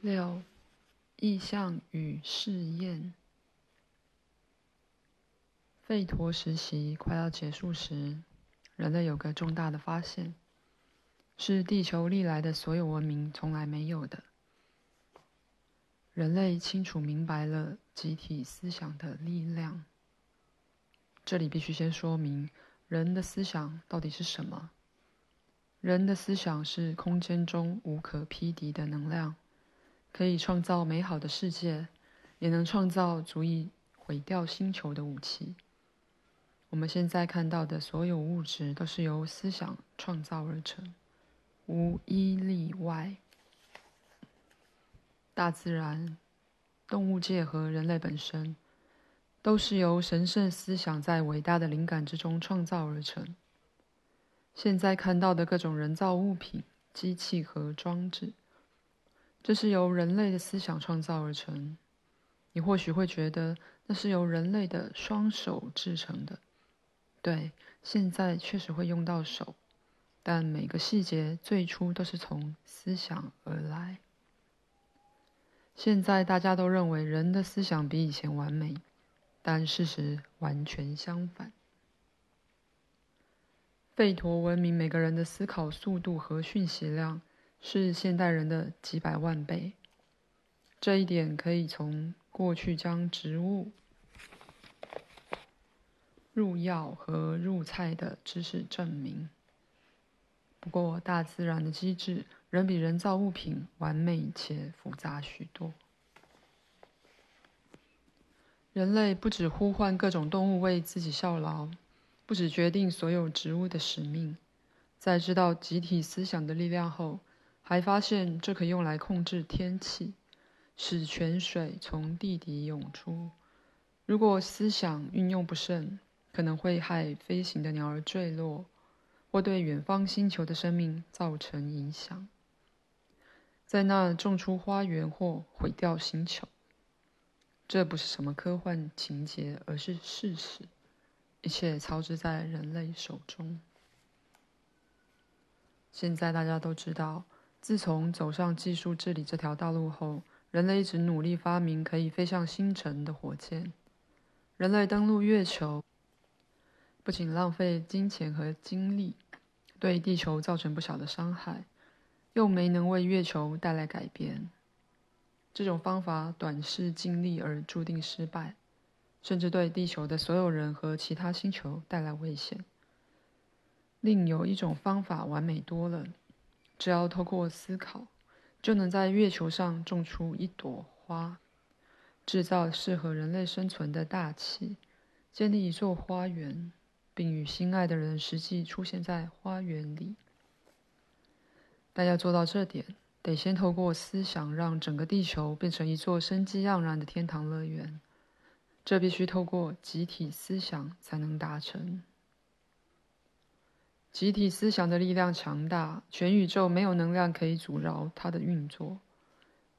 六、意象与试验。吠陀时期快要结束时，人类有个重大的发现，是地球历来的所有文明从来没有的。人类清楚明白了集体思想的力量。这里必须先说明，人的思想到底是什么？人的思想是空间中无可匹敌的能量，可以创造美好的世界，也能创造足以毁掉星球的武器。我们现在看到的所有物质都是由思想创造而成，无一例外。大自然、动物界和人类本身，都是由神圣思想在伟大的灵感之中创造而成。现在看到的各种人造物品、机器和装置，这是由人类的思想创造而成。你或许会觉得那是由人类的双手制成的。对，现在确实会用到手，但每个细节最初都是从思想而来。现在大家都认为人的思想比以前完美，但事实完全相反。吠陀文明每个人的思考速度和讯息量是现代人的几百万倍，这一点可以从过去将植物。入药和入菜的知识证明。不过，大自然的机制仍比人造物品完美且复杂许多。人类不只呼唤各种动物为自己效劳，不只决定所有植物的使命，在知道集体思想的力量后，还发现这可用来控制天气，使泉水从地底涌出。如果思想运用不慎，可能会害飞行的鸟儿坠落，或对远方星球的生命造成影响，在那种出花园或毁掉星球。这不是什么科幻情节，而是事实。一切操之在人类手中。现在大家都知道，自从走上技术治理这条道路后，人类一直努力发明可以飞向星辰的火箭。人类登陆月球。不仅浪费金钱和精力，对地球造成不小的伤害，又没能为月球带来改变。这种方法短视尽力而注定失败，甚至对地球的所有人和其他星球带来危险。另有一种方法完美多了，只要透过思考，就能在月球上种出一朵花，制造适合人类生存的大气，建立一座花园。并与心爱的人实际出现在花园里，但要做到这点，得先透过思想让整个地球变成一座生机盎然的天堂乐园。这必须透过集体思想才能达成。集体思想的力量强大，全宇宙没有能量可以阻挠它的运作。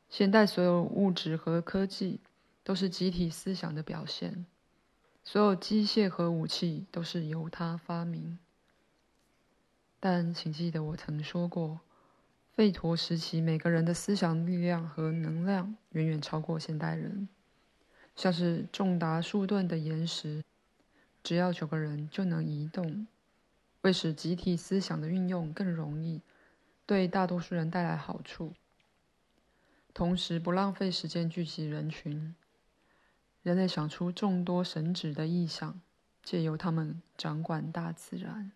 现代所有物质和科技都是集体思想的表现。所有机械和武器都是由它发明，但请记得我曾说过，吠陀时期每个人的思想力量和能量远远超过现代人。像是重达数吨的岩石，只要九个人就能移动。为使集体思想的运用更容易，对大多数人带来好处，同时不浪费时间聚集人群。人类想出众多神祇的意象，借由他们掌管大自然。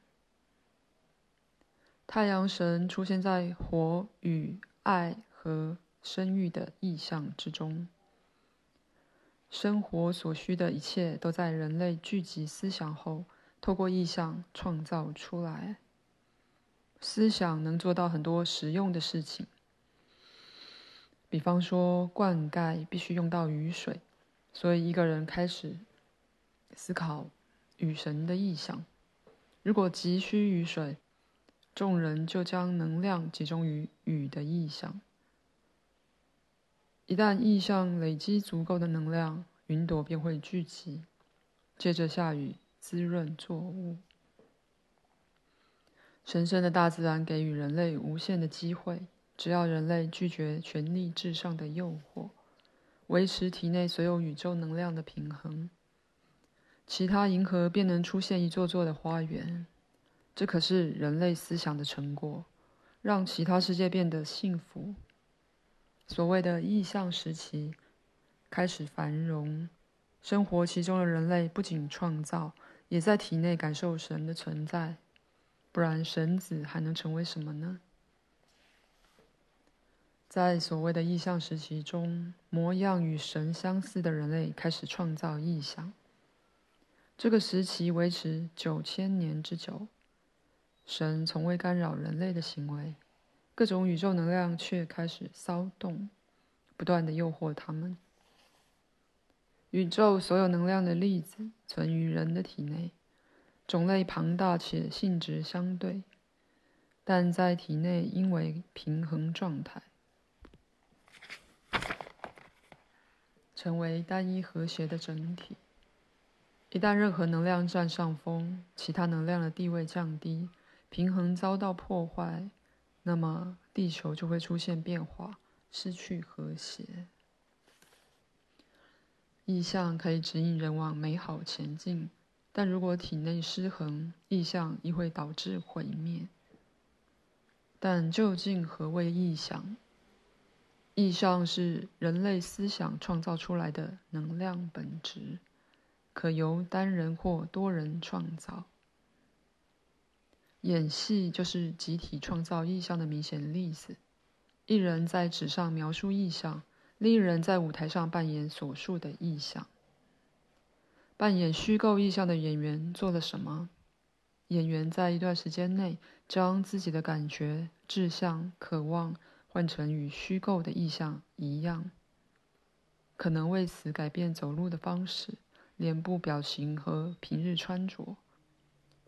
太阳神出现在火与爱和生育的意象之中。生活所需的一切都在人类聚集思想后，透过意象创造出来。思想能做到很多实用的事情，比方说灌溉必须用到雨水。所以，一个人开始思考雨神的意象。如果急需雨水，众人就将能量集中于雨的意象。一旦意象累积足够的能量，云朵便会聚集，接着下雨，滋润作物。神圣的大自然给予人类无限的机会，只要人类拒绝权力至上的诱惑，维持体内所有宇宙能量的平衡，其他银河便能出现一座座的花园。这可是人类思想的成果，让其他世界变得幸福。所谓的意象时期开始繁荣，生活其中的人类不仅创造，也在体内感受神的存在。不然，神子还能成为什么呢？在所谓的意象时期中，模样与神相似的人类开始创造意象。这个时期维持九千年之久。神从未干扰人类的行为，各种宇宙能量却开始骚动，不断地诱惑他们。宇宙所有能量的粒子存于人的体内，种类庞大且性质相对，但在体内因为平衡状态，成为单一和谐的整体。一旦任何能量占上风，其他能量的地位降低。平衡遭到破坏，那么地球就会出现变化，失去和谐。意象可以指引人往美好前进，但如果体内失衡，意象亦会导致毁灭。但究竟何谓意象？意象是人类思想创造出来的能量本质，可由单人或多人创造。演戏就是集体创造意象的明显例子。一人在纸上描述意象，另一人在舞台上扮演所述的意象。扮演虚构意象的演员做了什么？演员在一段时间内将自己的感觉、志向、渴望换成与虚构的意象一样，可能为此改变走路的方式、脸部表情和平日穿着。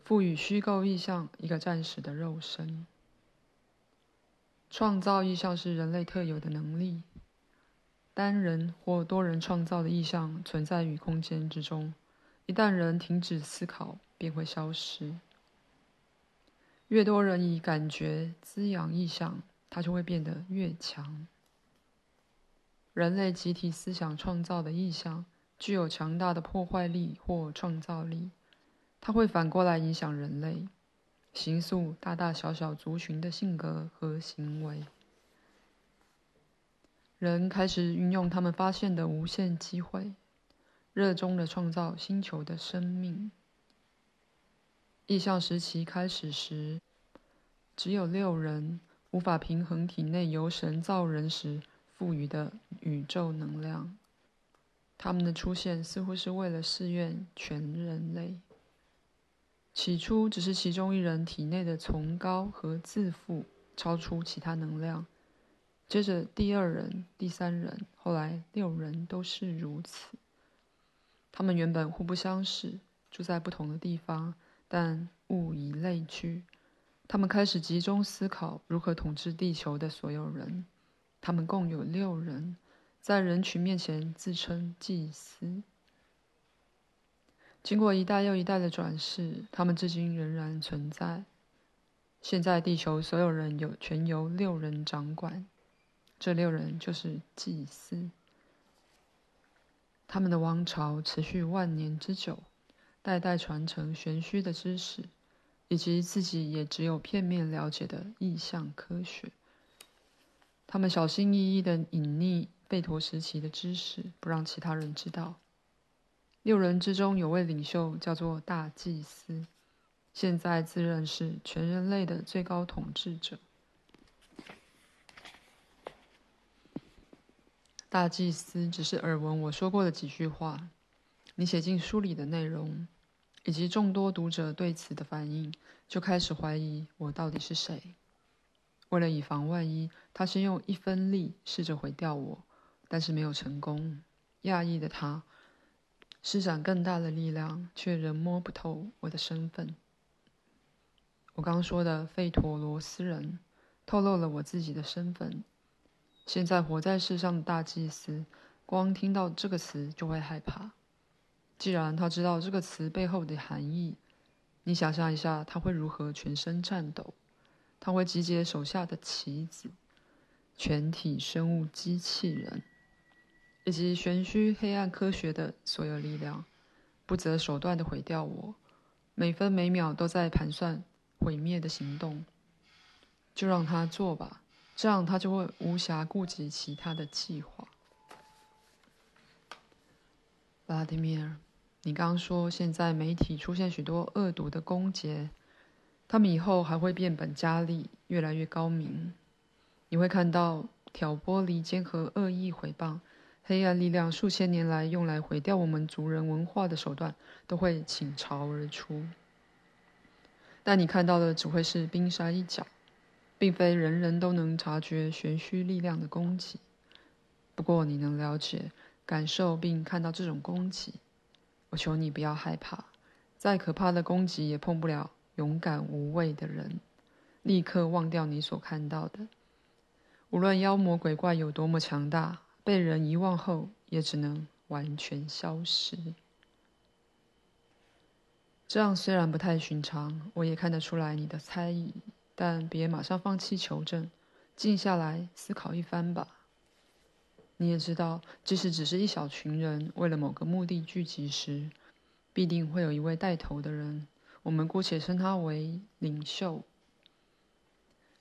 赋予虚构意象一个暂时的肉身。创造意象是人类特有的能力。单人或多人创造的意象存在于空间之中，一旦人停止思考，便会消失。越多人以感觉滋养意象，它就会变得越强。人类集体思想创造的意象具有强大的破坏力或创造力。它会反过来影响人类，形塑大大小小族群的性格和行为。人开始运用他们发现的无限机会，热衷地创造星球的生命。意象时期开始时，只有六人无法平衡体内由神造人时赋予的宇宙能量。他们的出现似乎是为了试验全人类。起初只是其中一人体内的崇高和自负超出其他能量，接着第二人、第三人，后来六人都是如此。他们原本互不相识，住在不同的地方，但物以类聚。他们开始集中思考如何统治地球的所有人。他们共有六人，在人群面前自称祭司。经过一代又一代的转世，他们至今仍然存在。现在，地球所有人有全由六人掌管，这六人就是祭司。他们的王朝持续万年之久，代代传承玄虚的知识，以及自己也只有片面了解的意象科学。他们小心翼翼地隐匿贝陀时期的知识，不让其他人知道。六人之中有位领袖，叫做大祭司，现在自认是全人类的最高统治者。大祭司只是耳闻我说过的几句话，你写进书里的内容，以及众多读者对此的反应，就开始怀疑我到底是谁。为了以防万一，他先用一分力试着毁掉我，但是没有成功。讶异的他。施展更大的力量，却仍摸不透我的身份。我刚说的费陀罗斯人，透露了我自己的身份。现在活在世上的大祭司，光听到这个词就会害怕。既然他知道这个词背后的含义，你想象一下，他会如何全身颤抖？他会集结手下的棋子，全体生物机器人，以及玄虚黑暗科学的所有力量，不择手段的毁掉我，每分每秒都在盘算毁灭的行动。就让他做吧，这样他就会无暇顾及其他的计划。拉迪米尔，你刚刚说现在媒体出现许多恶毒的攻击，他们以后还会变本加厉，越来越高明。你会看到挑拨离间和恶意诽谤，黑暗力量数千年来用来毁掉我们族人文化的手段都会倾巢而出。但你看到的只会是冰山一角，并非人人都能察觉玄虚力量的攻击。不过你能了解。感受并看到这种攻击，我求你不要害怕。再可怕的攻击也碰不了勇敢无畏的人。立刻忘掉你所看到的。无论妖魔鬼怪有多么强大，被人遗忘后，也只能完全消失。这样虽然不太寻常，我也看得出来你的猜疑，但别马上放弃求证，静下来思考一番吧。你也知道，即使只是一小群人为了某个目的聚集时，必定会有一位带头的人，我们姑且称他为领袖。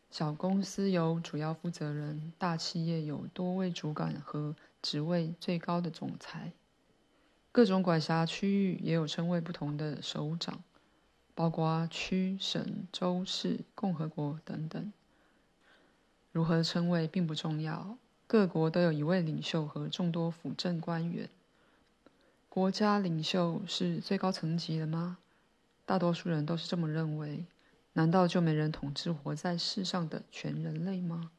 小公司有主要负责人，大企业有多位主管和职位最高的总裁，各种管辖区域也有称谓不同的首长，包括区、省、州、市、共和国等等。如何称谓并不重要。各国都有一位领袖和众多辅政官员。国家领袖是最高层级的吗？大多数人都是这么认为。难道就没人统治活在世上的全人类吗？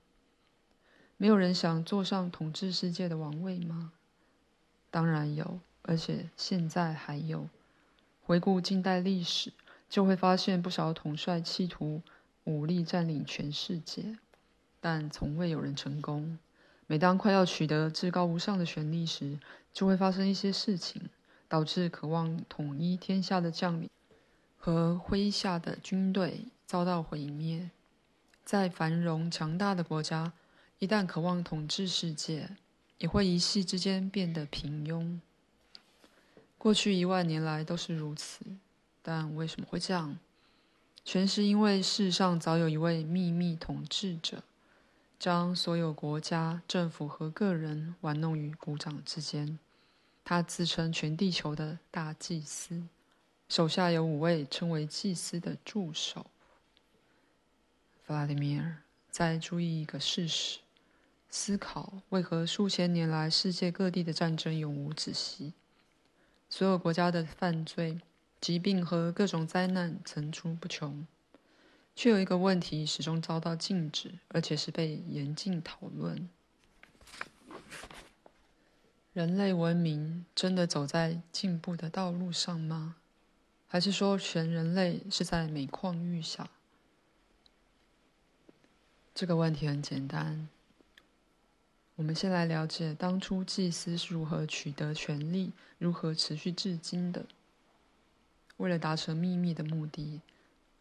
没有人想坐上统治世界的王位吗？当然有，而且现在还有。回顾近代历史，就会发现不少统帅企图武力占领全世界，但从未有人成功。每当快要取得至高无上的权力时，就会发生一些事情，导致渴望统一天下的将领和麾下的军队遭到毁灭。在繁荣强大的国家，一旦渴望统治世界，也会一夕之间变得平庸。过去一万年来都是如此，但为什么会这样？全是因为世上早有一位秘密统治者。将所有国家、政府和个人玩弄于股掌之间。他自称全地球的大祭司，手下有五位称为祭司的助手。弗拉迪米尔，再注意一个事实：思考为何数千年来世界各地的战争永无止息，所有国家的犯罪、疾病和各种灾难层出不穷。却有一个问题始终遭到禁止，而且是被严禁讨论：人类文明真的走在进步的道路上吗？还是说全人类是在每况愈下？这个问题很简单。我们先来了解当初祭司是如何取得权力，如何持续至今的。为了达成秘密的目的。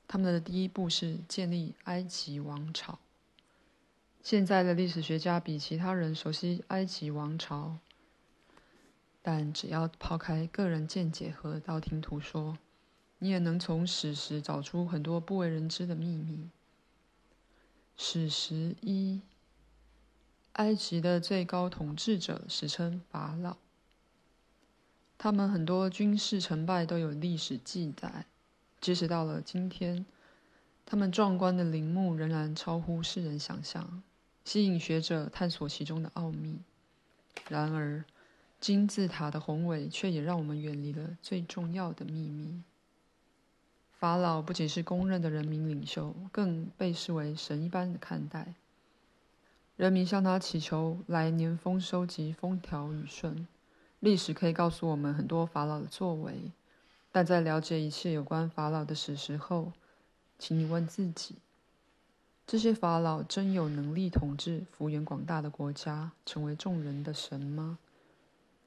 他们的第一步是建立埃及王朝。现在的历史学家比其他人熟悉埃及王朝，但只要抛开个人见解和道听途说，你也能从史实找出很多不为人知的秘密。史实一：埃及的最高统治者史称法老，他们很多军事成败都有历史记载。即使到了今天，他们壮观的陵墓仍然超乎世人想象，吸引学者探索其中的奥秘。然而，金字塔的宏伟却也让我们远离了最重要的秘密。法老不仅是公认的人民领袖，更被视为神一般的看待。人民向他祈求来年丰收及风调雨顺。历史可以告诉我们很多法老的作为。但在了解一切有关法老的史实后，请你问自己：这些法老真有能力统治幅员广大的国家，成为众人的神吗？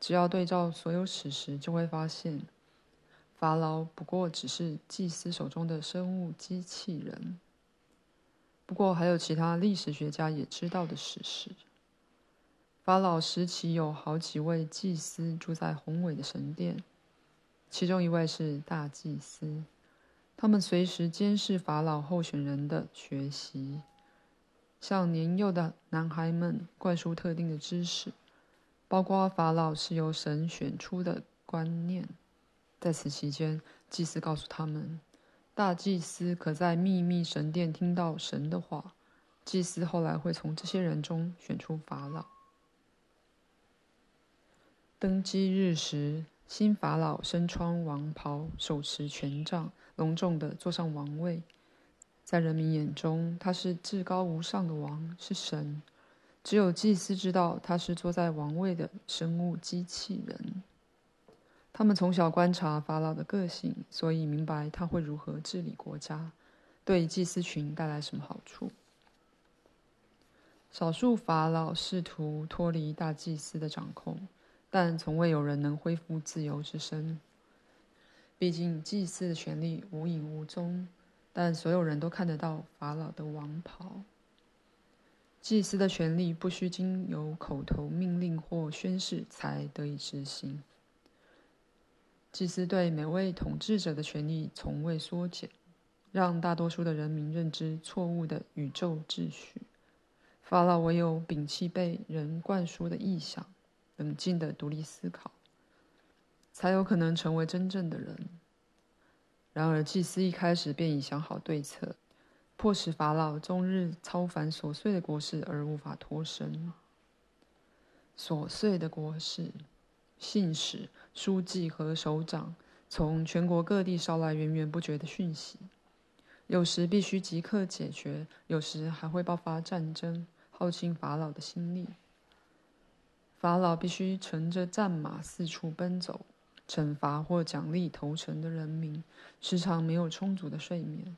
只要对照所有史实，就会发现，法老不过只是祭司手中的生物机器人。不过还有其他历史学家也知道的史实。法老时期有好几位祭司住在宏伟的神殿，其中一位是大祭司，他们随时监视法老候选人的学习，向年幼的男孩们灌输特定的知识，包括法老是由神选出的观念。在此期间，祭司告诉他们。大祭司可在秘密神殿听到神的话。祭司后来会从这些人中选出法老。登基日时，新法老身穿王袍，手持权杖，隆重地坐上王位。在人民眼中，他是至高无上的王，是神。只有祭司知道他是坐在王位的生物机器人。他们从小观察法老的个性，所以明白他会如何治理国家，对祭司群带来什么好处。少数法老试图脱离大祭司的掌控，但从未有人能恢复自由之身。毕竟祭司的权力无影无踪，但所有人都看得到法老的王袍。祭司的权力不需经由口头命令或宣誓才得以执行。祭司对每位统治者的权力从未缩减，让大多数的人民认知错误的宇宙秩序。法老唯有摒弃被人灌输的臆想，冷静的独立思考，才有可能成为真正的人。然而，祭司一开始便已想好对策，迫使法老终日操烦琐碎的国事而无法脱身。琐碎的国事。信使、书记和首长从全国各地捎来源源不绝的讯息，有时必须即刻解决，有时还会爆发战争，耗尽法老的心力。法老必须乘着战马四处奔走，惩罚或奖励投诚的人民，时常没有充足的睡眠。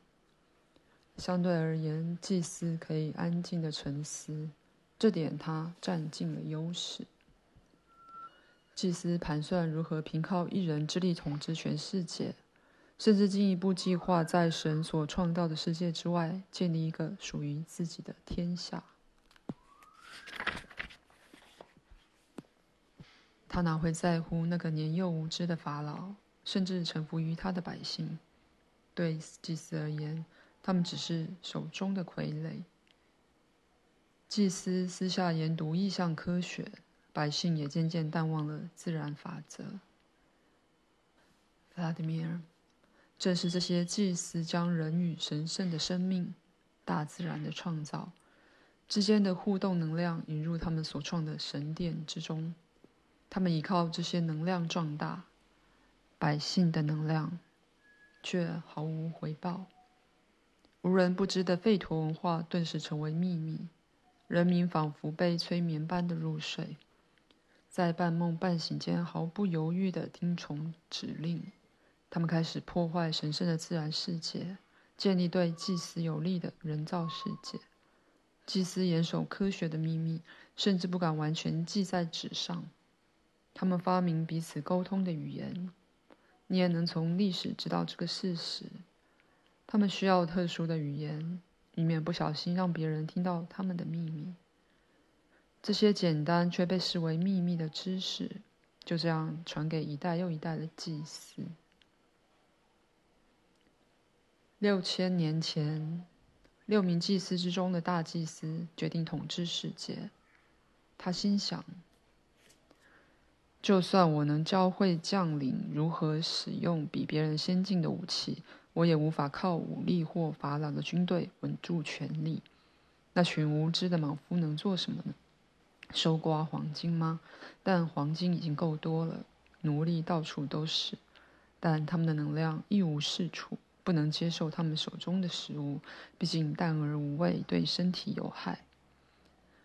相对而言，祭司可以安静的沉思，这点他占尽了优势。祭司盘算如何凭靠一人之力统治全世界，甚至进一步计划在神所创造的世界之外建立一个属于自己的天下。他哪会在乎那个年幼无知的法老，甚至臣服于他的百姓？对祭司而言，他们只是手中的傀儡。祭司私下研读意象科学。百姓也渐渐淡忘了自然法则。弗拉迪米尔，正是这些祭司将人与神圣的生命、大自然的创造之间的互动能量引入他们所创的神殿之中。他们依靠这些能量壮大，百姓的能量却毫无回报。无人不知的吠陀文化顿时成为秘密，人民仿佛被催眠般的入睡。在半梦半醒间，毫不犹豫地听从指令。他们开始破坏神圣的自然世界，建立对祭司有利的人造世界。祭司严守科学的秘密，甚至不敢完全记在纸上。他们发明彼此沟通的语言，你也能从历史知道这个事实。他们需要特殊的语言，以免不小心让别人听到他们的秘密。这些简单却被视为秘密的知识，就这样传给一代又一代的祭司。六千年前，六名祭司之中的大祭司决定统治世界。他心想：就算我能教会将领如何使用比别人先进的武器，我也无法靠武力或法老的军队稳住权力。那群无知的莽夫能做什么呢？收刮黄金吗？但黄金已经够多了，奴隶到处都是，但他们的能量一无是处，不能接受他们手中的食物，毕竟淡而无味，对身体有害。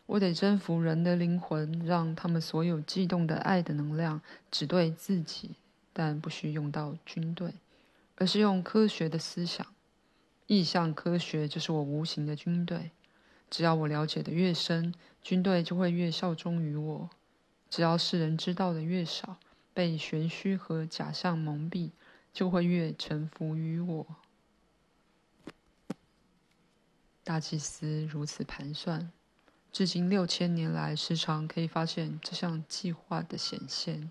我得征服人的灵魂，让他们所有悸动的爱的能量只对自己，但不需用到军队，而是用科学的思想。意象科学就是我无形的军队。只要我了解的越深，军队就会越效忠于我；只要世人知道的越少，被玄虚和假象蒙蔽，就会越臣服于我。大祭司如此盘算，至今六千年来，时常可以发现这项计划的显现。